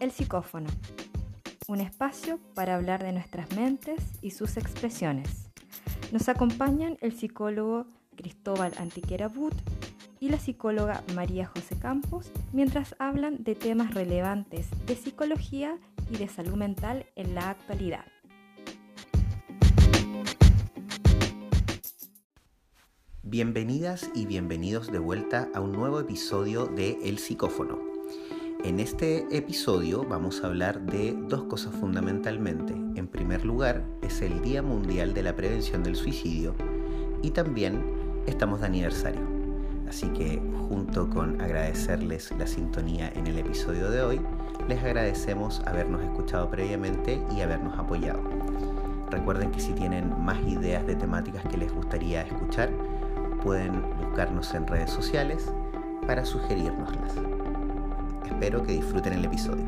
El Psicófono, un espacio para hablar de nuestras mentes y sus expresiones. Nos acompañan el psicólogo Cristóbal Antiquera But y la psicóloga María José Campos mientras hablan de temas relevantes de psicología y de salud mental en la actualidad. Bienvenidas y bienvenidos de vuelta a un nuevo episodio de El Psicófono. En este episodio vamos a hablar de dos cosas fundamentalmente. En primer lugar, es el Día Mundial de la Prevención del Suicidio y también estamos de aniversario. Así que junto con agradecerles la sintonía en el episodio de hoy, les agradecemos habernos escuchado previamente y habernos apoyado. Recuerden que si tienen más ideas de temáticas que les gustaría escuchar, pueden buscarnos en redes sociales para sugerirnoslas. Espero que disfruten el episodio.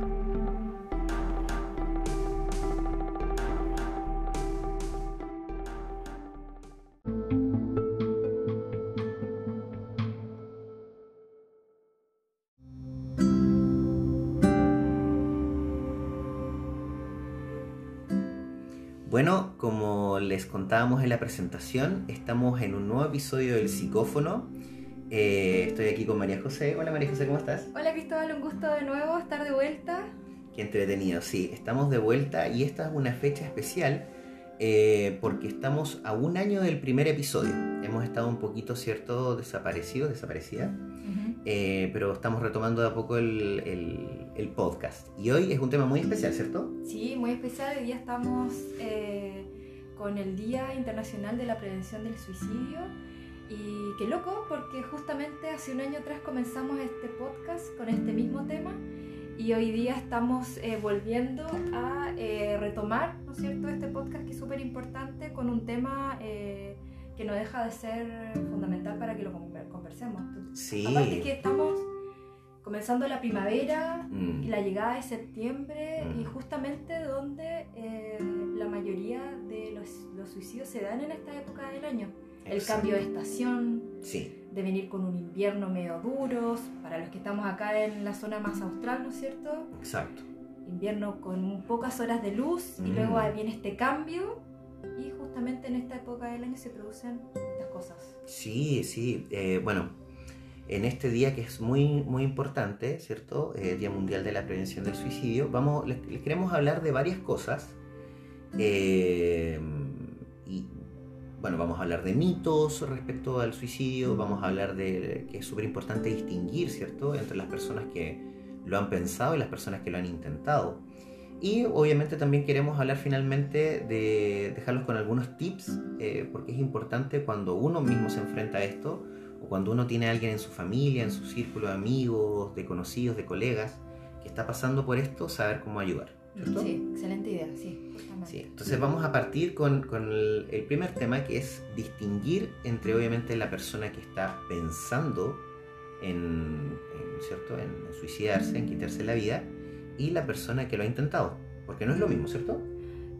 Bueno, como les contábamos en la presentación, estamos en un nuevo episodio del Psicófono. Eh, estoy aquí con María José. Hola María José, ¿cómo estás? Hola Cristóbal, un gusto de nuevo estar de vuelta. Qué entretenido, sí, estamos de vuelta y esta es una fecha especial eh, porque estamos a un año del primer episodio. Hemos estado un poquito, ¿cierto?, desaparecidos, desaparecida. Eh, pero estamos retomando de a poco el, el, podcast. Y hoy es un tema muy especial, ¿cierto? Sí, muy especial. Hoy día estamos eh, con el Día Internacional de la Prevención del Suicidio. Y qué loco, porque justamente hace un año atrás comenzamos este podcast con este mismo tema. Y hoy día estamos eh, volviendo a retomar, ¿no es cierto?, este podcast que es súper importante con un tema que no deja de ser fundamental para que lo conversemos. Sí. Aparte que estamos comenzando la primavera y mm. la llegada de septiembre y mm. justamente donde eh, la mayoría de los, los, suicidios se dan en esta época del año. El cambio de estación, sí. de venir con un invierno medio duro, para los que estamos acá en la zona más austral, ¿no es cierto? Exacto. Invierno con pocas horas de luz y mm. luego viene este cambio y justamente en esta época del año se producen estas cosas. Sí, sí. Eh, bueno, en este día que es muy, muy importante, ¿cierto? Eh, día Mundial de la Prevención del Suicidio, vamos, les, queremos hablar de varias cosas. Eh, bueno, vamos a hablar de mitos respecto al suicidio, vamos a hablar de que es súper importante distinguir, ¿cierto?, entre las personas que lo han pensado y las personas que lo han intentado. Y obviamente también queremos hablar finalmente de dejarlos con algunos tips, eh, porque es importante cuando uno mismo se enfrenta a esto, o cuando uno tiene a alguien en su familia, en su círculo de amigos, de conocidos, de colegas, que está pasando por esto, saber cómo ayudar. ¿Cierto? Sí, excelente idea, sí. sí entonces vamos a partir con, con el, el, primer tema, que es distinguir entre obviamente la persona que está pensando en, en ¿cierto? en suicidarse, en quitarse la vida, y la persona que lo ha intentado. Porque no es lo mismo, ¿cierto?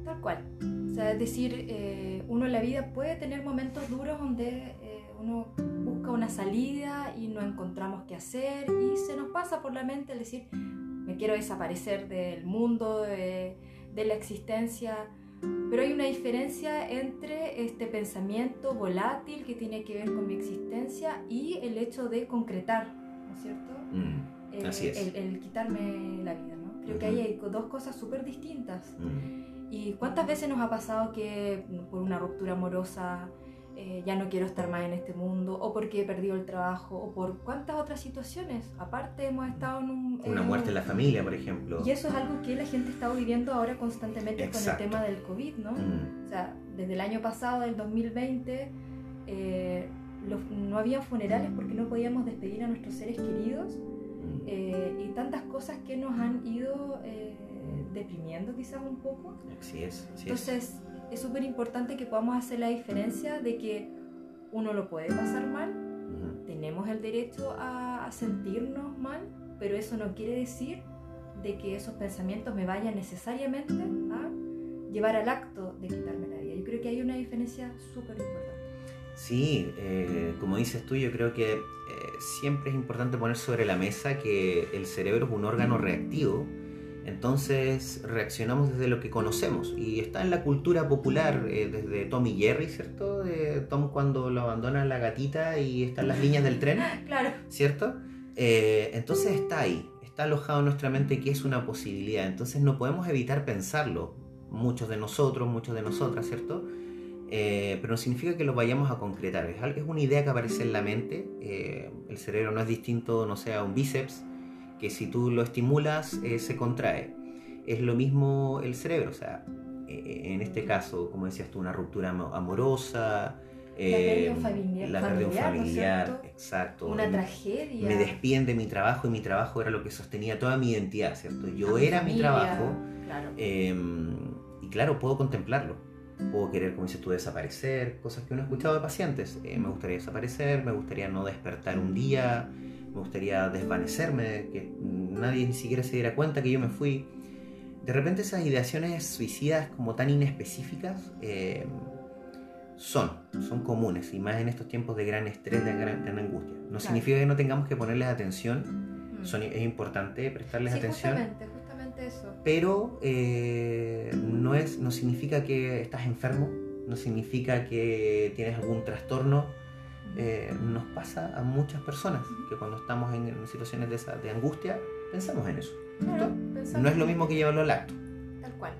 Tal cual. O sea, es decir, eh, uno en la vida puede tener momentos duros donde eh, uno busca una salida y no encontramos qué hacer y se nos pasa por la mente el decir, me quiero desaparecer del mundo, de, de la existencia. Pero hay una diferencia entre este pensamiento volátil que tiene que ver con mi existencia y el hecho de concretar, ¿no es cierto? Mm, así es. El, el, quitarme la vida. Creo que ahí hay dos cosas súper distintas. ¿Y cuántas veces nos ha pasado que por una ruptura amorosa eh, ya no quiero estar más en este mundo, o porque he perdido el trabajo, o por cuántas otras situaciones? Aparte hemos estado en un... Una muerte en la familia, por ejemplo. Y eso es algo que la gente está viviendo ahora constantemente con el tema del COVID, ¿no? O sea, desde el año pasado, del 2020, eh, no había funerales porque no podíamos despedir a nuestros seres queridos eh, y tantas cosas que nos han ido eh, deprimiendo quizás un poco. Así es. Entonces es súper importante que podamos hacer la diferencia de que uno lo puede pasar mal, tenemos el derecho a, sentirnos mal, pero eso no quiere decir de que esos pensamientos me vayan necesariamente a llevar al acto de quitarme la vida. Yo creo que hay una diferencia súper importante. Sí, eh, como dices tú, yo creo que siempre es importante poner sobre la mesa que el cerebro es un órgano reactivo Entonces reaccionamos desde lo que conocemos y está en la cultura popular, eh, desde Tom y Jerry, ¿cierto? De Tom cuando lo abandona la gatita y están las líneas del tren, Claro. ¿cierto? Eh, entonces está ahí, está alojado en nuestra mente que es una posibilidad, entonces no podemos evitar pensarlo, muchos de nosotros, muchos de nosotras, ¿cierto? Eh, pero no significa que lo vayamos a concretar, es, algo- es una idea que aparece en la mente, el cerebro no es distinto, no sé, a un bíceps, que si tú lo estimulas eh, se contrae. Es lo mismo el cerebro, o sea, eh, en este caso, como decías tú, una ruptura amo- amorosa, eh, pérdida familiar- la pérdida familiar, ¿no es familiar, cierto? exacto. Una Me- tragedia. Me despiden de mi trabajo y mi trabajo era lo que sostenía toda mi identidad, ¿cierto? Yo A mi era mi familia, trabajo Claro. eh, y claro, puedo contemplarlo. Puedo querer, como dices tú, desaparecer, cosas que uno ha escuchado de pacientes. Eh, me gustaría desaparecer, me gustaría no despertar un día, me gustaría desvanecerme, que nadie ni siquiera se diera cuenta que yo me fui. De repente esas ideaciones suicidas como tan inespecíficas eh, son, son comunes y más en estos tiempos de gran estrés, de gran, gran angustia. No significa que no tengamos que ponerles atención, Mm. son- es importante prestarles sí, atención justamente, justamente eso. pero eh, no, es, no significa que estás enfermo, no significa que tienes algún trastorno. Eh, nos pasa a muchas personas que cuando estamos en, en situaciones de, esa- de angustia pensamos en eso. No es lo mismo que llevarlo al acto. Tal cual.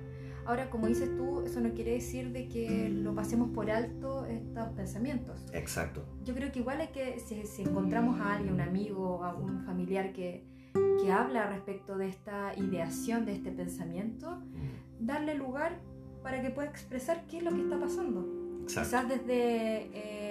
Ahora, como dices tú, eso no quiere decir de que lo pasemos por alto estos pensamientos. Exacto. Yo creo que igual hay que, si, si encontramos a alguien, un amigo, a un familiar que, que habla respecto de esta ideación, de este pensamiento, darle lugar para que pueda expresar qué es lo que está pasando. Exacto. Quizás desde eh,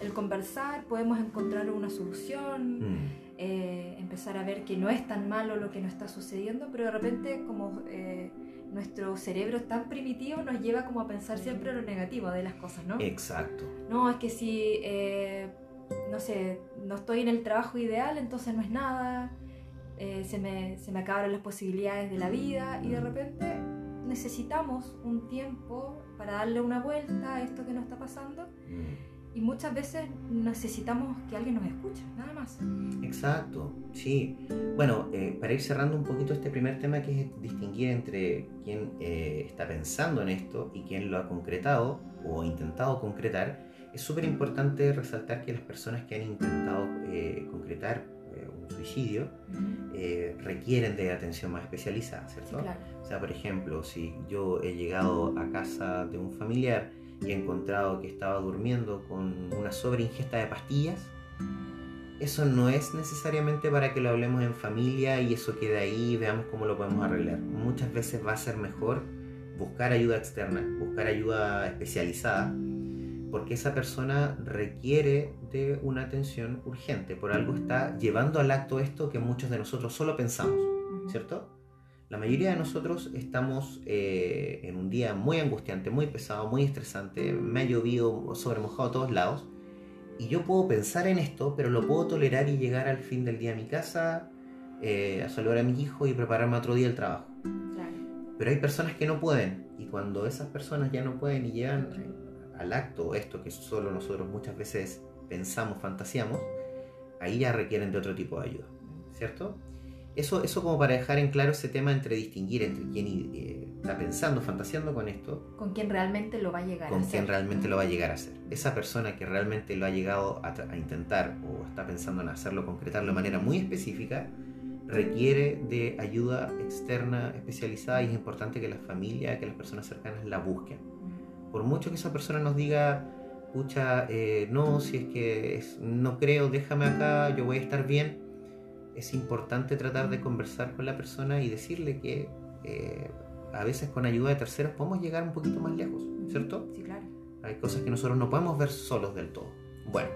el conversar podemos encontrar una solución, Mm, eh, empezar a ver que no es tan malo lo que nos está sucediendo, pero de repente como eh, nuestro cerebro es tan primitivo nos lleva como a pensar siempre lo negativo de las cosas, ¿no? Exacto. No, es que si, eh, no sé, no estoy en el trabajo ideal, entonces no es nada, se, me, se me acabaron las posibilidades de la vida y de repente necesitamos un tiempo para darle una vuelta a esto que nos está pasando Mm. Y muchas veces necesitamos que alguien nos escuche, nada más. Exacto, sí. Bueno, eh, para ir cerrando un poquito este primer tema, que es distinguir entre quién eh, está pensando en esto y quién lo ha concretado o intentado concretar, es súper importante resaltar que las personas que han intentado eh, concretar eh, un suicidio eh, requieren de atención más especializada, Sí, ¿cierto? claro. O sea, por ejemplo, si yo he llegado a casa de un familiar y he encontrado que estaba durmiendo con una sobreingesta de pastillas, eso no es necesariamente para que lo hablemos en familia y eso quede ahí y veamos cómo lo podemos arreglar. Muchas veces va a ser mejor buscar ayuda externa, buscar ayuda especializada, porque esa persona requiere de una atención urgente. Por algo está llevando al acto esto que muchos de nosotros solo pensamos. ¿cierto? La mayoría de nosotros estamos eh, en un día muy angustiante, muy pesado, muy estresante, me ha llovido sobre mojado a todos lados, y yo puedo pensar en esto, pero lo puedo tolerar y llegar al fin del día a mi casa, eh, a saludar a mis hijos y prepararme otro día el trabajo. Claro. Pero hay personas que no pueden, y cuando esas personas ya no pueden y llegan al acto esto que solo nosotros muchas veces pensamos, fantasiamos, ahí ya requieren de otro tipo de ayuda, ¿cierto? Eso, eso como para dejar en claro ese tema entre distinguir entre quién eh, está pensando, fantaseando con esto, Con quien realmente lo va a llegar con a ser. realmente lo va a llegar a hacer. Esa persona que realmente lo ha llegado a, intentar o está pensando en hacerlo, concretarlo de manera muy específica, requiere de ayuda externa especializada y es importante que la familia, que las personas cercanas la busquen. Por mucho que esa persona nos diga, pucha, eh, no, si es que es- no creo, déjame acá, yo voy a estar bien, es importante tratar de conversar con la persona y decirle que eh, a veces con ayuda de terceros podemos llegar un poquito más lejos, ¿cierto? Sí, claro. Hay cosas que nosotros no podemos ver solos del todo. Bueno,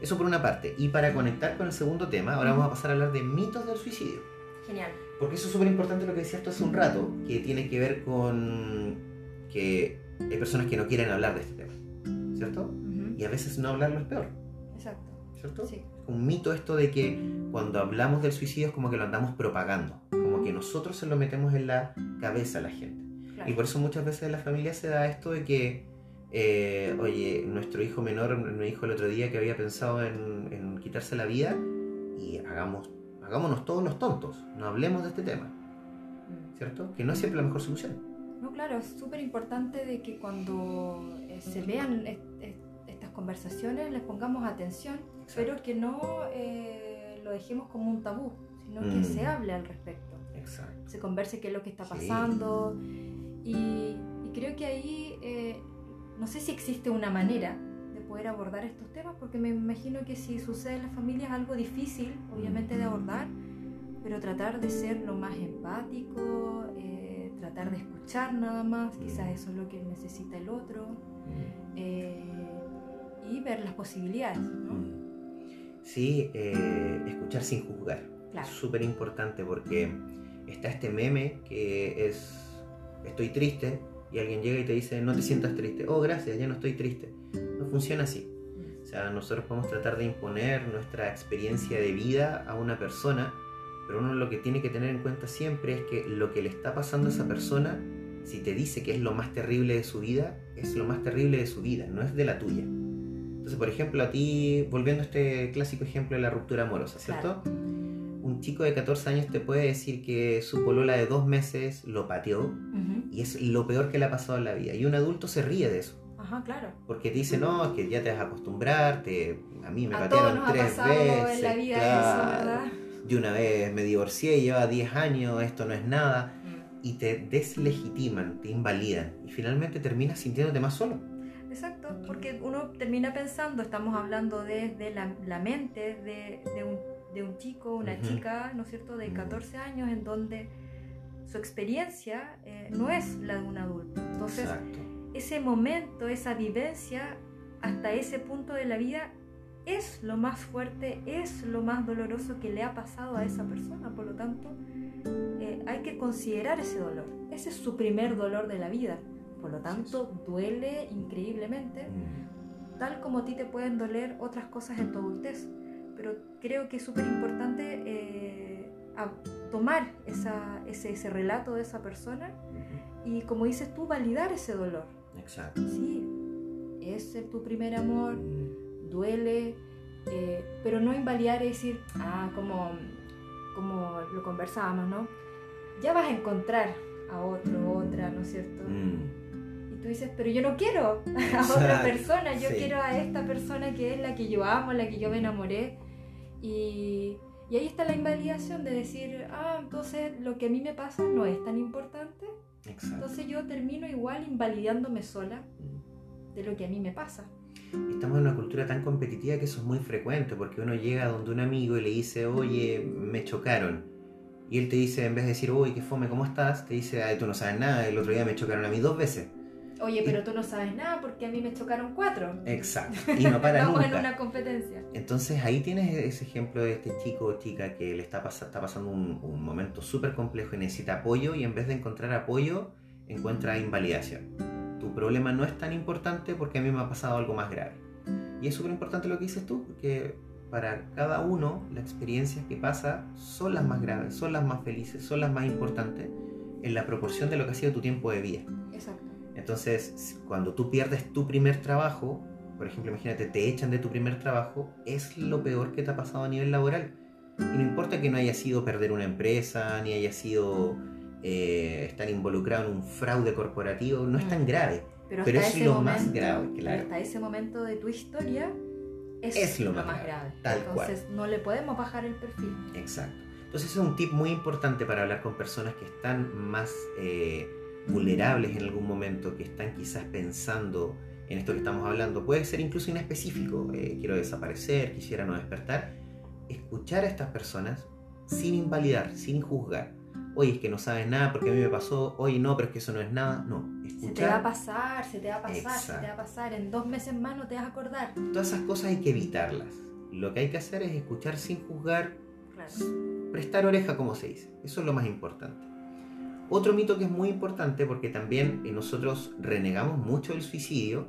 eso por una parte. Y para conectar con el segundo tema, ahora vamos a pasar a hablar de mitos del suicidio. Genial. Porque eso es súper importante lo que decías tú hace un rato, que tiene que ver con que hay personas que no quieren hablar de este tema, ¿cierto? Y a veces no hablarlo es peor, Exacto. ¿cierto? Sí. Un mito esto de que cuando hablamos del suicidio es como que lo andamos propagando, como que nosotros se lo metemos en la cabeza a la gente. Claro. Y por eso muchas veces en la familia se da esto de que, eh, oye, nuestro hijo menor me dijo el otro día que había pensado en, en quitarse la vida y hagamos, hagámonos todos los tontos, no hablemos de este tema. Mm. ¿cierto? Que no es siempre la mejor solución. No, claro, es súper importante de que cuando eh, se vean estas conversaciones les pongamos atención, pero que no eh, lo dejemos como un tabú, sino que Mm. se hable al respecto, Exacto. se converse qué es lo que está Sí. pasando. Y, y creo que ahí, eh, no sé si existe una manera de poder abordar estos temas, porque me imagino que si sucede en la familia es algo difícil, obviamente, de abordar, pero tratar de ser lo más empático, eh, tratar de escuchar nada más, quizás eso es lo que necesita el otro, Mm. eh, y ver las posibilidades, ¿no? Mm. Sí, eh, escuchar sin juzgar. Claro. Es súper importante porque está este meme que es estoy triste y alguien llega y te dice no te sientas triste. Oh, gracias, ya no estoy triste. No funciona así. O sea, nosotros podemos tratar de imponer nuestra experiencia de vida a una persona, pero uno lo que tiene que tener en cuenta siempre es que lo que le está pasando a esa persona, si te dice que es lo más terrible de su vida, es lo más terrible de su vida, no es de la tuya. Entonces, por ejemplo, a ti, volviendo a este clásico ejemplo de la ruptura amorosa, ¿cierto? Un chico de 14 años te puede decir que su polola de dos meses lo pateó y es lo peor que le ha pasado en la vida. Y un adulto se ríe de eso. Ajá, claro. Porque te dice, no, es que ya te vas a acostumbrar, te- a mí me A todos patearon nos ha tres pasado veces. en la vida claro. eso, ¿verdad? Yo una vez me divorcié, lleva 10 años, esto no es nada. Mm. Y te deslegitiman, te invalidan. Y finalmente terminas sintiéndote más solo. Exacto, porque uno termina pensando, estamos hablando desde la, la mente de, de un, de un chico, una chica, ¿no es cierto?, de Ujú. 14 años, en donde su experiencia eh, no es la de un adulto. Entonces, Exacto. ese momento, esa vivencia, hasta ese punto de la vida, es lo más fuerte, es lo más doloroso que le ha pasado a esa persona. Por lo tanto, eh, hay que considerar ese dolor. Ese es su primer dolor de la vida. Por lo tanto, duele increíblemente, Mm. tal como a ti te pueden doler otras cosas en tu adultez. Pero creo que es súper importante eh, tomar esa- ese, ese relato de esa persona Ujú. y, como dices tú, validar ese dolor. Exacto. Sí, es tu primer amor, Mm. duele, eh, pero no invalidar y decir, ah, como, como lo conversábamos, ¿no? Ya vas a encontrar a otro, otra, ¿no es cierto? Mm. Tú dices, pero yo no quiero a otra persona, yo sí. quiero a esta persona que es la que yo amo, la que yo me enamoré. Y, y ahí está la invalidación de decir, ah, entonces lo que a mí me pasa no es tan importante. Exacto. Entonces yo termino igual invalidándome sola de lo que a mí me pasa. Estamos en una cultura tan competitiva que eso es muy frecuente, porque uno llega donde un amigo y le dice, oye, me chocaron. Y él te dice, en vez de decir, uy, qué fome, ¿cómo estás? Te dice, ay, tú no sabes nada, el otro día me chocaron a mí dos veces. Oye, pero tú no sabes nada porque a mí me chocaron cuatro. Exacto. Y no para Estamos en nunca. una competencia. Entonces ahí tienes ese ejemplo de este chico o chica que le está, pas- está pasando un, un momento súper complejo y necesita apoyo y en vez de encontrar apoyo, encuentra invalidación. Tu problema no es tan importante porque a mí me ha pasado algo más grave. Y es súper importante lo que dices tú, porque para cada uno las experiencias que pasa son las más graves, son las más felices, son las más importantes en la proporción de lo que ha sido tu tiempo de vida. Exacto. Entonces, cuando tú pierdes tu primer trabajo, por ejemplo, imagínate, te echan de tu primer trabajo, es lo peor que te ha pasado a nivel laboral. Y no importa que no haya sido perder una empresa, ni haya sido eh, estar involucrado en un fraude corporativo, no es tan Mm. grave. Pero, Pero hasta es ese lo momento, más grave, claro. hasta ese momento de tu historia es, Es lo lo, más grave, grave. tal cual. Entonces no le podemos bajar el perfil. Exacto. Entonces es un tip muy importante para hablar con personas que están más eh, vulnerables en algún momento, que están quizás pensando en esto que estamos hablando. Puede ser incluso inespecífico. eh, quiero desaparecer, quisiera no despertar. Escuchar a estas personas sin invalidar, sin juzgar. Oye, es que no sabes nada porque a mí me pasó. Oye, no, pero es que eso no es nada. No, Se te va a escuchar. pasar, se te va a pasar, se te Exacto. va a pasar. En dos meses más no te vas a acordar. Todas esas cosas hay que evitarlas. Lo que hay que hacer es escuchar sin juzgar, Claro. prestar oreja, como se dice. Eso es lo más importante. Otro mito que es muy importante porque también eh, nosotros renegamos mucho del suicidio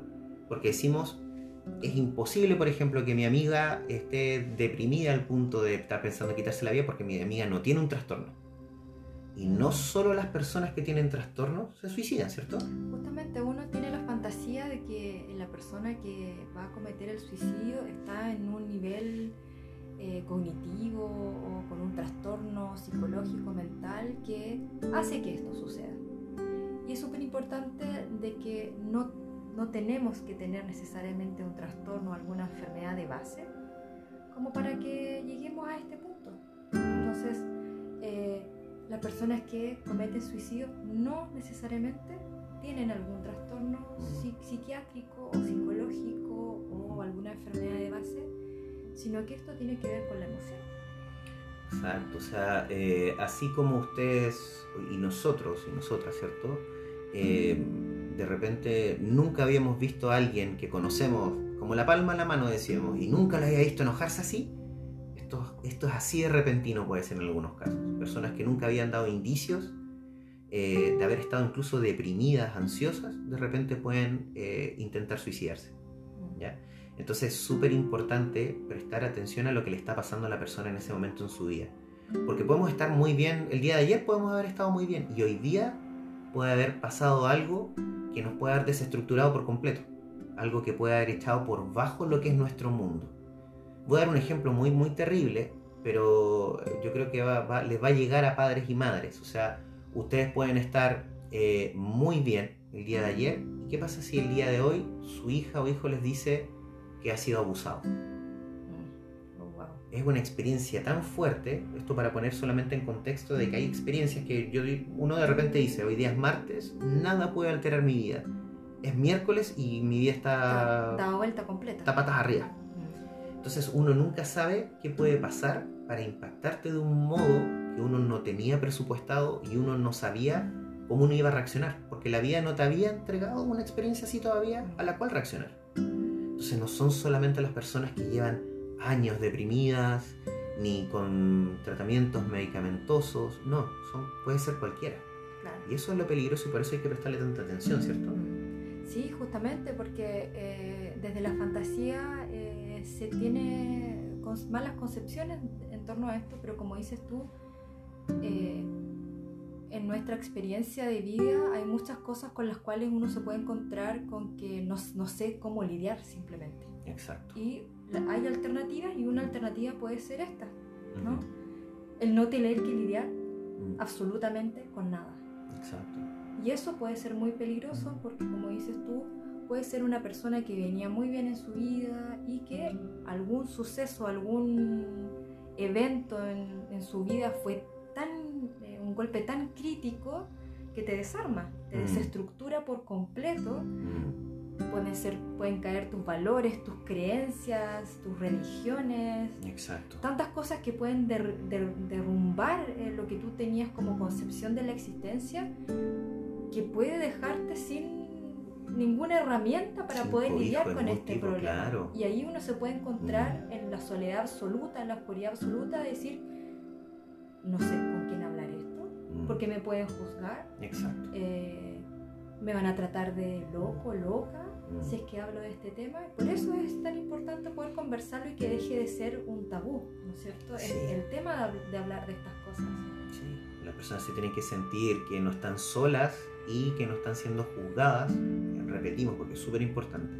porque decimos es imposible, por ejemplo, que mi amiga esté deprimida al punto de estar pensando en quitarse la vida porque mi amiga no tiene un trastorno. Y no solo las personas que tienen trastornos se suicidan, ¿cierto? Justamente uno tiene la fantasía de que la persona que va a cometer el suicidio está en un nivel eh, cognitivo o con un trastorno psicológico mental que hace que esto suceda. Y es súper importante de que no, no tenemos que tener necesariamente un trastorno o alguna enfermedad de base como para que lleguemos a este punto. Entonces, eh, las personas que cometen suicidio no necesariamente tienen algún trastorno psiquiátrico o psicológico o alguna enfermedad de base, sino que esto tiene que ver con la emoción. Exacto, o sea, eh, así como ustedes y nosotros y nosotras, ¿cierto? Eh, de repente nunca habíamos visto a alguien que conocemos como la palma en la mano, decíamos, y nunca lo había visto enojarse así. Esto, esto es así de repentino, puede ser en algunos casos. Personas que nunca habían dado indicios eh, de haber estado incluso deprimidas, ansiosas, de repente pueden intentar suicidarse. ¿Ya? Entonces es súper importante prestar atención a lo que le está pasando a la persona en ese momento en su vida. Porque podemos estar muy bien, el día de ayer podemos haber estado muy bien y hoy día puede haber pasado algo que nos puede haber desestructurado por completo. Algo que puede haber echado por bajo lo que es nuestro mundo. Voy a dar un ejemplo muy, muy terrible, pero yo creo que les va a llegar a padres y madres. O sea, ustedes pueden estar eh, muy bien el día de ayer. ¿Y qué pasa si el día de hoy su hija o hijo les dice, que ha sido abusado. Mm. Oh, es una experiencia tan fuerte, esto para poner solamente en contexto de que hay experiencias que yo, uno de repente dice, hoy día es martes, nada puede alterar mi vida. Es miércoles y mi vida está... Da, vuelta completa. Está patas arriba. Mm. Entonces uno nunca sabe qué puede pasar para impactarte de un modo que uno no tenía presupuestado y uno no sabía cómo uno iba a reaccionar, porque la vida no te había entregado una experiencia así todavía a la cual reaccionar. Entonces no son solamente las personas que llevan años deprimidas ni con tratamientos medicamentosos, no, son, puede ser cualquiera. Y eso es lo peligroso y por eso hay que prestarle tanta atención, ¿cierto? Mm. Sí, justamente porque eh, desde la fantasía eh, se tiene malas concepciones en torno a esto, pero como dices tú, eh, en nuestra experiencia de vida hay muchas cosas con las cuales uno se puede encontrar con que no, no sé cómo lidiar simplemente. Exacto. Y hay alternativas y una alternativa puede ser esta, ¿no? El no tener que lidiar mm. absolutamente con nada. Exacto. Y eso puede ser muy peligroso porque como dices tú, puede ser una persona que venía muy bien en su vida y que algún suceso, algún evento en, en su vida fue un golpe tan crítico que te desarma, te mm. desestructura por completo. Mm. Pueden, ser, pueden caer tus valores, tus creencias, tus religiones. Exacto. Tantas cosas que pueden derrumbar eh, lo que tú tenías como concepción de la existencia, que puede dejarte sin ninguna herramienta para poder lidiar con este problema. Y ahí uno se puede encontrar mm. en la soledad absoluta, en la oscuridad absoluta, de decir, no sé porque me pueden juzgar. Exacto. Eh, me van a tratar de loco, loca, mm. si es que hablo de este tema. Por eso es tan importante poder conversarlo y que deje de ser un tabú, ¿no es cierto? El, tema de, hablar de estas cosas. Sí, las personas se tienen que sentir que no están solas y que no están siendo juzgadas, repetimos porque es súper importante.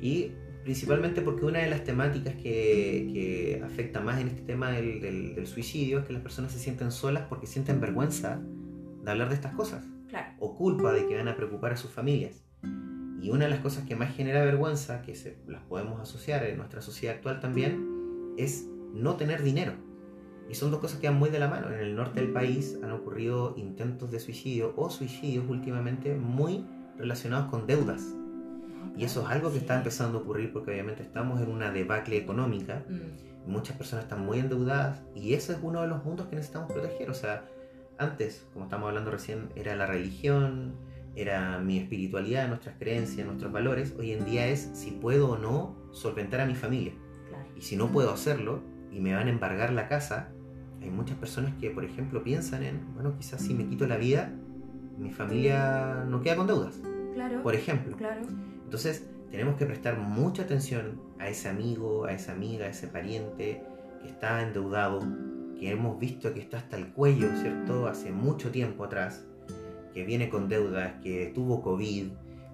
Y principalmente porque una de las temáticas que, afecta más en este tema del, suicidio es que las personas se sienten solas porque sienten vergüenza de hablar de estas cosas o culpa de que van a preocupar a sus familias. Y una de las cosas que más genera vergüenza, que se, las podemos asociar en nuestra sociedad actual también, es no tener dinero. Y son dos cosas que van muy de la mano. En el norte del país han ocurrido intentos de suicidio o suicidios últimamente muy relacionados con deudas y eso es algo que está empezando a ocurrir porque obviamente estamos en una debacle económica. Mm. Muchas personas están muy endeudadas y ese es uno de los puntos que necesitamos proteger. O sea, antes, como estamos hablando recién, era la religión, era mi espiritualidad, nuestras creencias, nuestros valores. Hoy en día es si puedo o no solventar a mi familia. Y si no puedo hacerlo y me van a embargar la casa, hay muchas personas que, por ejemplo, piensan en, bueno, quizás si me quito la vida, mi familia no queda con deudas. Claro. Por ejemplo. Claro. Entonces tenemos que prestar mucha atención a ese amigo, a esa amiga, a ese pariente que está endeudado, que hemos visto que está hasta el cuello, ¿cierto? Hace mucho tiempo atrás, que viene con deudas, que tuvo COVID,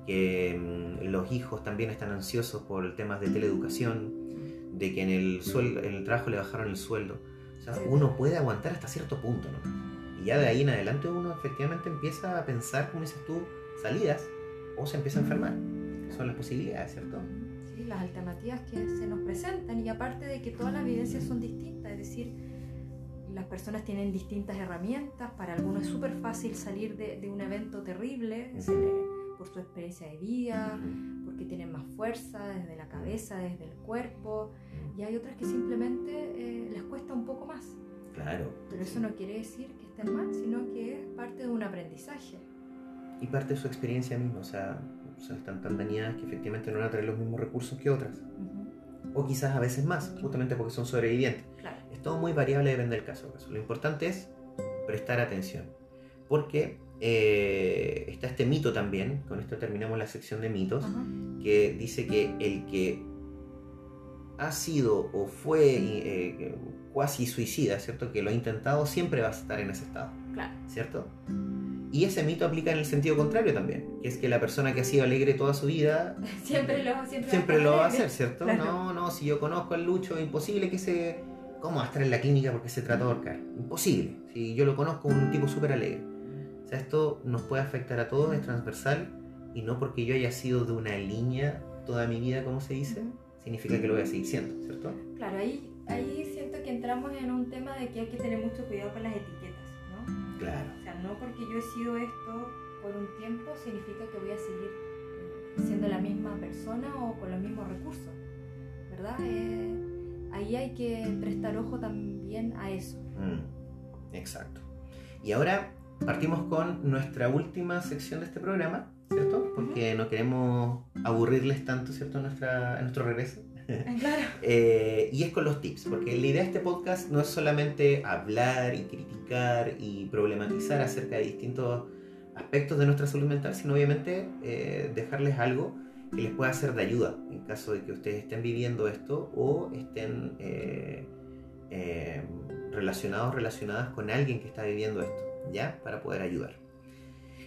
que mm, los hijos también están ansiosos por el tema de teleeducación, de que en el, sueldo, en el trabajo le bajaron el sueldo. O sea, uno puede aguantar hasta cierto punto, ¿no? Y ya de ahí en adelante uno efectivamente empieza a pensar, como dices tú, salidas o se empieza a enfermar. Son las posibilidades, ¿cierto? Sí, las alternativas que se nos presentan y aparte de que todas las vivencias son distintas, es decir, las personas tienen distintas herramientas, para algunos es súper fácil salir de, de un evento terrible por su experiencia de vida, porque tienen más fuerza desde la cabeza, desde el cuerpo, y hay otras que simplemente eh, les cuesta un poco más. Claro. Pero eso no quiere decir que estén mal, sino que es parte de un aprendizaje. Y parte de su experiencia misma, o sea, o sea, están tan dañadas que efectivamente no van a tener los mismos recursos que otras. O quizás a veces más, justamente porque son sobrevivientes. Claro. Es todo muy variable, depende del caso. Lo importante es prestar atención. Porque eh, está este mito también, con esto terminamos la sección de mitos, que dice que el que ha sido o fue eh, cuasi suicida, ¿cierto? Que lo ha intentado, siempre va a estar en ese estado, Claro. ¿cierto? Y ese mito aplica en el sentido contrario también, que es que la persona que ha sido alegre toda su vida Siempre lo, siempre siempre va a lo va a hacer, ¿cierto? Claro. No, no, si yo conozco al Lucho, es imposible que se... ¿Cómo va a estar en la clínica porque se trató de ahorcar? Imposible. Si yo lo conozco, un tipo súper alegre. O sea, esto nos puede afectar a todos, es transversal, y no porque yo haya sido de una línea toda mi vida, como se dice, significa que lo voy a seguir siendo, ¿cierto? Claro, ahí, ahí siento que entramos en un tema de que hay que tener mucho cuidado con las etiquetas, ¿no? Claro. No porque yo he sido esto por un tiempo significa que voy a seguir eh, siendo la misma persona o con los mismos recursos, ¿verdad? Eh, ahí hay que prestar ojo también a eso. Mm, exacto. Y ahora partimos con nuestra última sección de este programa, ¿cierto? Porque no queremos aburrirles tanto, ¿cierto? Nuestra, nuestro regreso. Claro. Eh, y es con los tips, porque la idea de este podcast no es solamente hablar y criticar y problematizar acerca de distintos aspectos de nuestra salud mental, sino obviamente eh, dejarles algo que les pueda ser de ayuda en caso de que ustedes estén viviendo esto o estén eh, eh, relacionados relacionadas con alguien que está viviendo esto, ¿ya? Para poder ayudar.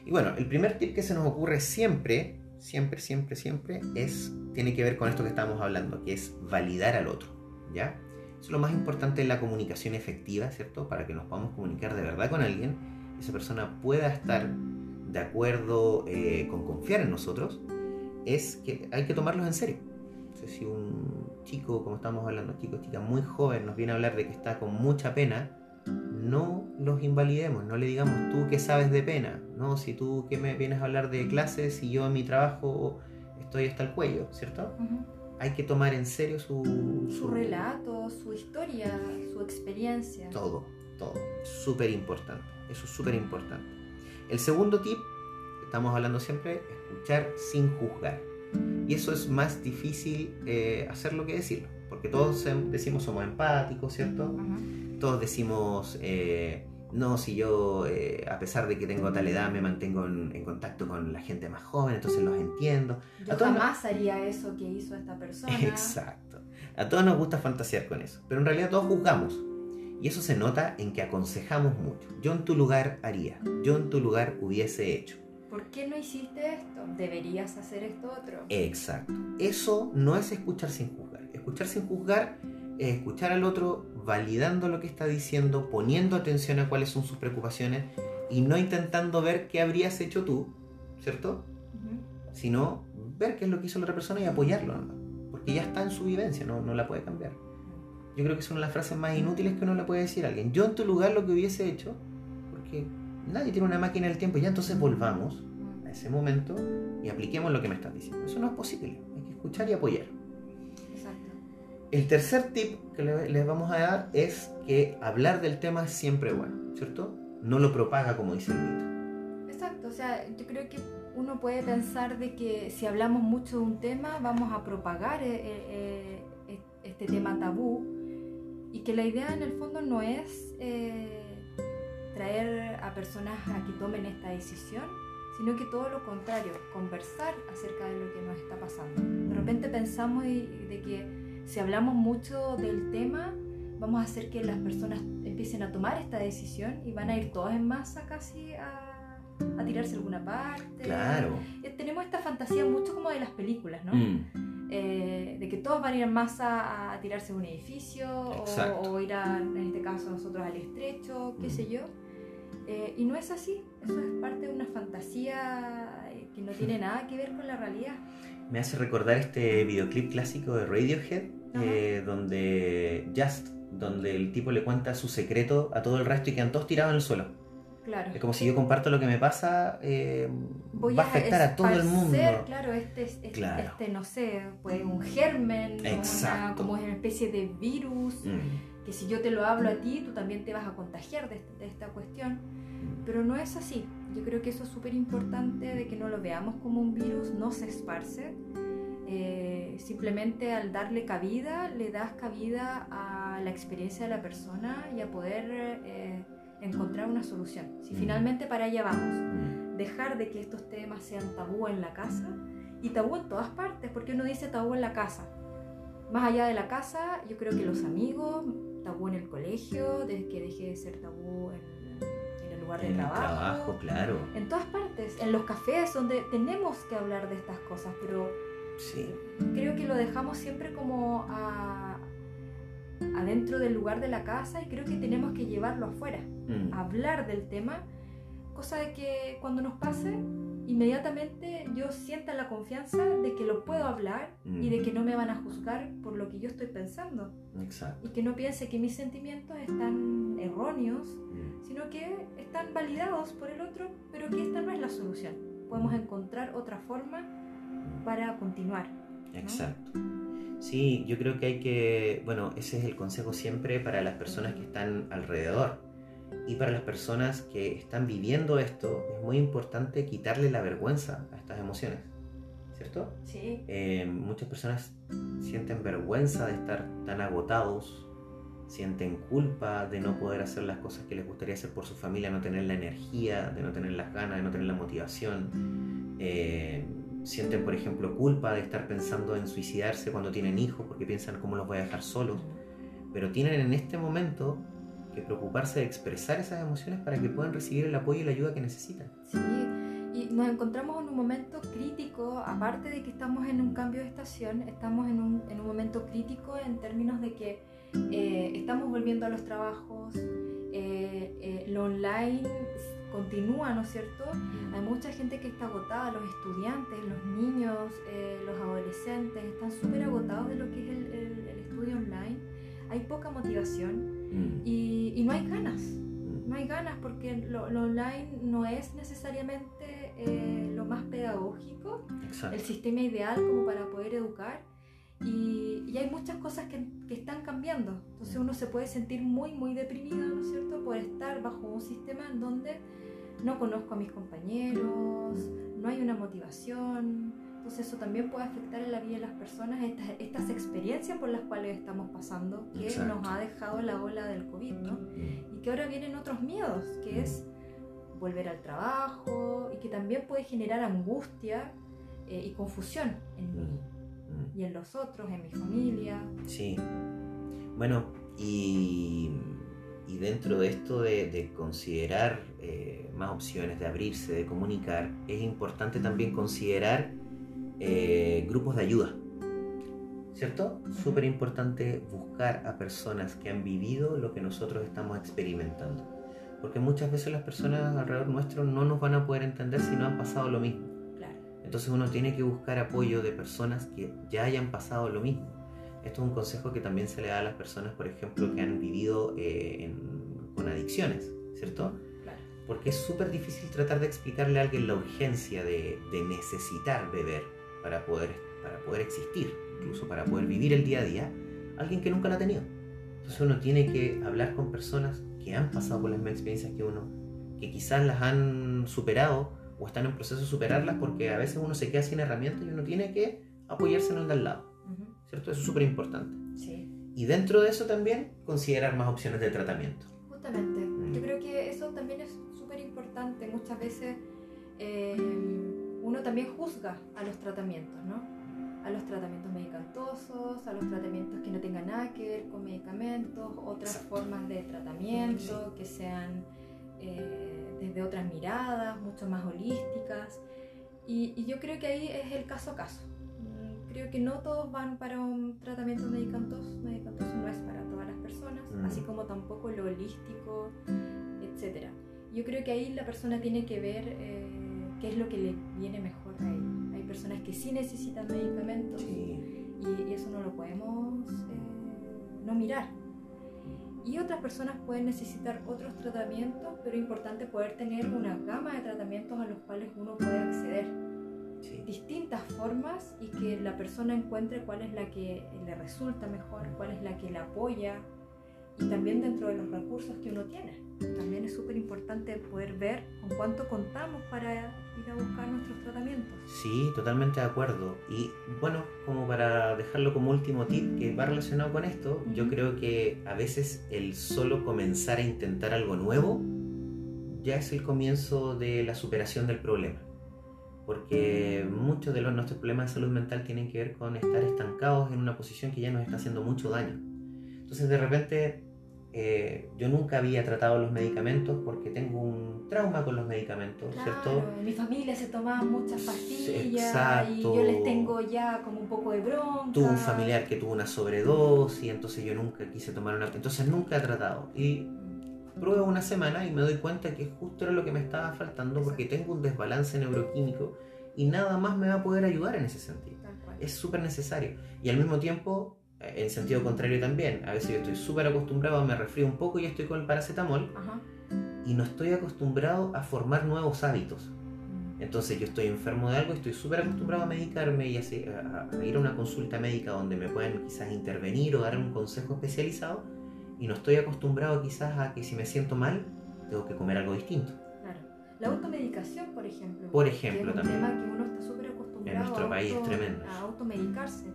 Y bueno, el primer tip que se nos ocurre siempre, siempre, siempre, siempre, es, tiene que ver con esto que estábamos hablando, que es validar al otro, ¿ya? Eso es lo más importante en la comunicación efectiva, ¿cierto? Para que nos podamos comunicar de verdad con alguien, esa persona pueda estar de acuerdo eh, con confiar en nosotros, es que hay que tomarlos en serio. Si un chico, como estamos hablando, chico, chica muy joven, nos viene a hablar de que está con mucha pena, no los invalidemos, no le digamos tú que sabes de pena, no, si tú que me vienes a hablar de clases y yo en mi trabajo estoy hasta el cuello, ¿cierto? Hay que tomar en serio su, Su relato, su historia, su experiencia. Todo, todo. Súper importante. Eso es súper importante. El segundo tip, estamos hablando siempre, escuchar sin juzgar. Y eso es más difícil eh, hacerlo que decirlo. Porque todos decimos somos empáticos, ¿cierto? Todos decimos, eh, no, si yo, eh, a pesar de que tengo tal edad, me mantengo en, en contacto con la gente más joven, entonces los entiendo. Yo A todos nos- jamás haría eso que hizo esta persona. Exacto. A todos nos gusta fantasear con eso, pero en realidad todos juzgamos. Y eso se nota en que aconsejamos mucho. Yo en tu lugar haría, yo en tu lugar hubiese hecho. ¿Por qué no hiciste esto? Deberías hacer esto otro. Exacto. Eso no es escuchar sin juzgar. Escuchar sin juzgar es escuchar al otro validando lo que está diciendo, poniendo atención a cuáles son sus preocupaciones y no intentando ver qué habrías hecho tú, ¿cierto? Ujú. Sino ver qué es lo que hizo la otra persona y apoyarlo, nomás. porque ya está en su vivencia, no, no la puede cambiar. Yo creo que es una de las frases más inútiles que uno le puede decir a alguien. Yo en tu lugar lo que hubiese hecho, porque nadie tiene una máquina del tiempo, ya entonces volvamos a ese momento y apliquemos lo que me estás diciendo. Eso no es posible, hay que escuchar y apoyar. El tercer tip que le- les vamos a dar es que hablar del tema es siempre bueno, ¿cierto? No lo propaga como dice el mito. Exacto, o sea, yo creo que uno puede pensar de que si hablamos mucho de un tema vamos a propagar eh, eh, eh, este tema tabú y que la idea en el fondo no es eh, traer a personas a que tomen esta decisión, sino que todo lo contrario, conversar acerca de lo que nos está pasando. De repente pensamos de que si hablamos mucho del tema, vamos a hacer que las personas empiecen a tomar esta decisión y van a ir todas en masa casi a, a tirarse a alguna parte. Claro. Eh, Tenemos esta fantasía mucho como de las películas, ¿no? Mm, eh, de que todos van a ir en masa a, tirarse a un edificio o, o, ir a, en este caso nosotros al estrecho, qué sé yo. Eh, y no es así, eso es parte de una fantasía eh, que no tiene nada que ver con la realidad. Me hace recordar este videoclip clásico de Radiohead, donde Just, donde el tipo le cuenta su secreto a todo el resto y quedan todos tirados en el suelo. Claro. Es como si yo comparto lo que me pasa, eh, va a afectar a todo el mundo. Claro, este, este, este no sé, pues un germen, una, como una especie de virus, mm. que si yo te lo hablo a ti, tú también te vas a contagiar de, de esta cuestión. Mm. Pero no es así. Yo creo que eso es súper importante de que no lo veamos como un virus, no se esparce. Eh, simplemente al darle cabida, le das cabida a la experiencia de la persona y a poder... Eh, encontrar una solución. Si mm. finalmente para allá vamos, mm. dejar de que estos temas sean tabú en la casa y tabú en todas partes, porque uno dice tabú en la casa. Más allá de la casa, yo creo que los amigos, tabú en el colegio, desde que deje de ser tabú en, el lugar de en trabajo. El trabajo, claro. En todas partes, en los cafés, donde tenemos que hablar de estas cosas, pero sí. creo que lo dejamos siempre como a, adentro del lugar de la casa y creo que tenemos que llevarlo afuera, mm. hablar del tema, cosa de que cuando nos pase, inmediatamente yo sienta la confianza de que lo puedo hablar y de mm. que no me van a juzgar por lo que yo estoy pensando. Exacto. Y que no piense que mis sentimientos están erróneos, mm. sino que están validados por el otro, pero que esta no es la solución. Podemos encontrar otra forma para continuar. Exacto. Sí, yo creo que hay que, bueno, ese es el consejo siempre para las personas que están alrededor y para las personas que están viviendo esto, es muy importante quitarle la vergüenza a estas emociones, ¿cierto? Sí. Eh, muchas personas sienten vergüenza de estar tan agotados, sienten culpa de no poder hacer las cosas que les gustaría hacer por su familia, no tener la energía, de no tener las ganas, de no tener la motivación. Eh, sienten, por ejemplo, culpa de estar pensando en suicidarse cuando tienen hijos porque piensan cómo los voy a dejar solos, pero tienen en este momento que preocuparse de expresar esas emociones para que puedan recibir el apoyo y la ayuda que necesitan. Sí, y nos encontramos en un momento crítico, aparte de que estamos en un cambio de estación, estamos en un, en un momento crítico en términos de que eh, estamos volviendo a los trabajos, eh, eh, lo online continúa, ¿no es cierto? Mm. Hay mucha gente que está agotada, los estudiantes, los niños, eh, los adolescentes, están súper agotados de lo que es el, estudio online. Hay poca motivación mm. y, no hay ganas. Mm. No hay ganas porque lo, online no es necesariamente eh, lo más pedagógico, el sistema ideal como para poder educar. Y, y, hay muchas cosas que, que, están cambiando. Entonces uno se puede sentir muy, muy deprimido, ¿no es cierto?, por estar bajo un sistema en donde no conozco a mis compañeros, no hay una motivación. Entonces eso también puede afectar en la vida de las personas, estas, estas experiencias por las cuales estamos pasando, que nos ha dejado la ola del COVID, ¿no? Mm. Y que ahora vienen otros miedos, que mm. es volver al trabajo y que también puede generar angustia eh, y confusión en mí mm. y en los otros, en mi familia. Sí. Bueno, y y dentro de esto de, considerar eh, más opciones, de abrirse, de comunicar, es importante también considerar eh, grupos de ayuda. ¿Cierto? Súper importante buscar a personas que han vivido lo que nosotros estamos experimentando. Porque muchas veces las personas alrededor nuestro no nos van a poder entender si no han pasado lo mismo. Entonces uno tiene que buscar apoyo de personas que ya hayan pasado lo mismo esto es un consejo que también se le da a las personas, por ejemplo, que han vivido eh, con adicciones, ¿cierto? Porque es súper difícil tratar de explicarle a alguien la urgencia de, necesitar beber para poder, para poder existir, incluso para poder vivir el día a día, alguien que nunca la ha tenido. Entonces uno tiene que hablar con personas que han pasado por las mismas experiencias que uno, que quizás las han superado o están en proceso de superarlas porque a veces uno se queda sin herramientas y uno tiene que apoyarse en el de al lado. ¿cierto? Eso es súper importante. Sí. Y dentro de eso también considerar más opciones de tratamiento. Justamente, mm. yo creo que eso también es súper importante. Muchas veces eh, uno también juzga a los tratamientos, ¿no? A los tratamientos medicamentosos, a los tratamientos que no tengan nada que ver con medicamentos, otras formas de tratamiento que sean eh, desde otras miradas, mucho más holísticas. Y, y yo creo que ahí es el caso a caso creo que no todos van para un tratamiento medicamentoso, medicamentoso no es para todas las personas, Mm. así como tampoco lo holístico, etc. Yo creo que ahí la persona tiene que ver eh, qué es lo que le viene mejor a ella. Hay personas que sí necesitan medicamentos Sí. y, y eso no lo podemos eh, no mirar. Y otras personas pueden necesitar otros tratamientos, pero es importante poder tener una gama de tratamientos a los cuales uno puede acceder. sí. Distintas formas y que la persona encuentre cuál es la que le resulta mejor, cuál es la que le apoya y también dentro de los recursos que uno tiene. También es súper importante poder ver con cuánto contamos para ir a buscar nuestros tratamientos. Sí, totalmente de acuerdo. Y bueno, como para dejarlo como último tip que va relacionado con esto, yo creo que a veces el solo comenzar a intentar algo nuevo ya es el comienzo de la superación del problema. Porque muchos de los, nuestros problemas de salud mental tienen que ver con estar estancados en una posición que ya nos está haciendo mucho daño. Entonces de repente eh, yo nunca había tratado los medicamentos porque tengo un trauma con los medicamentos, ¿cierto? Claro, en mi familia se tomaban muchas pastillas y exacto. yo les tengo ya como un poco de bronca. tuve un familiar que tuvo una sobredosis, entonces yo nunca quise tomar una... Entonces nunca he tratado. Y pruebo una semana y me doy cuenta que justo era lo que me estaba faltando porque tengo un desbalance neuroquímico y nada más me va a poder ayudar en ese sentido. Es súper necesario. Y al mismo tiempo, en sentido contrario también, a veces yo estoy súper acostumbrado, me resfrío un poco y estoy con el paracetamol Ajá. y no estoy acostumbrado a formar nuevos hábitos. Entonces yo estoy enfermo de algo, estoy súper acostumbrado a medicarme y a, a ir a una consulta médica donde me pueden quizás intervenir o dar un consejo especializado y no estoy acostumbrado quizás a que si me siento mal tengo que comer algo distinto. Claro. La automedicación, por ejemplo. Por que ejemplo, es un también. tema que uno está súper acostumbrado En nuestro a, país es auto- tremendo. a automedicarse.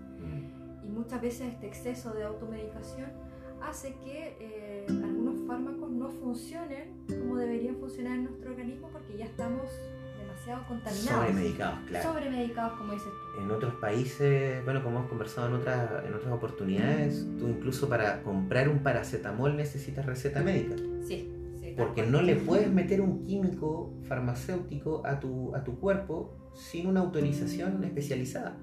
Muchas veces este exceso de automedicación hace que eh, algunos fármacos no funcionen como deberían funcionar en nuestro organismo porque ya estamos demasiado contaminados. Sobremedicados, claro. Sobremedicados, como dices tú. En otros países, bueno, como hemos conversado en otras, en otras oportunidades, tú incluso para comprar un paracetamol necesitas receta médica. Sí, sí. Porque no le puedes meter un químico farmacéutico a tu, a tu cuerpo sin una autorización especializada.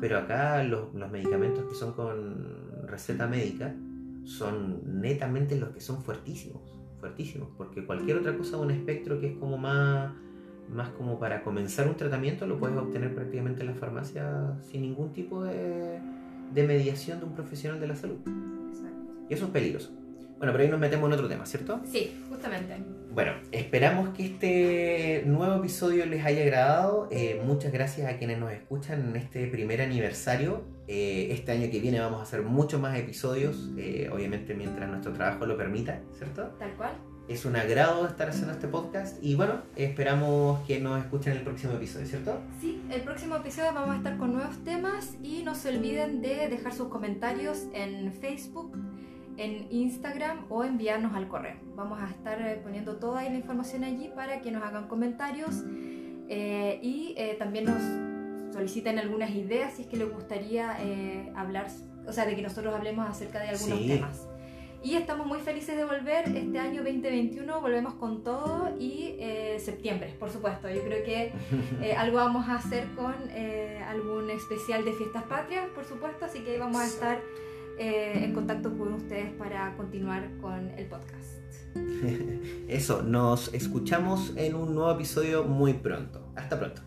Pero acá los, los medicamentos que son con receta médica son netamente los que son fuertísimos, fuertísimos, porque cualquier otra cosa de un espectro que es como más, más como para comenzar un tratamiento lo puedes obtener prácticamente en la farmacia sin ningún tipo de, de mediación de un profesional de la salud. Exacto. Y eso es peligroso. Bueno, pero ahí nos metemos en otro tema, ¿cierto? Sí, justamente. Bueno, esperamos que este nuevo episodio les haya agradado. Eh, muchas gracias a quienes nos escuchan en este primer aniversario. Eh, este año que viene vamos a hacer muchos más episodios, eh, obviamente mientras nuestro trabajo lo permita, ¿cierto? Tal cual. Es un agrado estar haciendo este podcast y bueno, esperamos que nos escuchen en el próximo episodio, ¿cierto? Sí, el próximo episodio vamos a estar con nuevos temas y no se olviden de dejar sus comentarios en Facebook, en Instagram o enviarnos al correo. Vamos a estar eh, poniendo toda la información allí para que nos hagan comentarios eh, y eh, también nos soliciten algunas ideas si es que les gustaría eh, hablar, o sea, de que nosotros hablemos acerca de algunos Sí. temas. Y estamos muy felices de volver este año 2021, volvemos con todo y eh, septiembre, por supuesto. Yo creo que eh, algo vamos a hacer con eh, algún especial de fiestas patrias, por supuesto, así que vamos a estar eh, en contacto con ustedes para continuar con el podcast. Eso, nos escuchamos en un nuevo episodio muy pronto. Hasta pronto.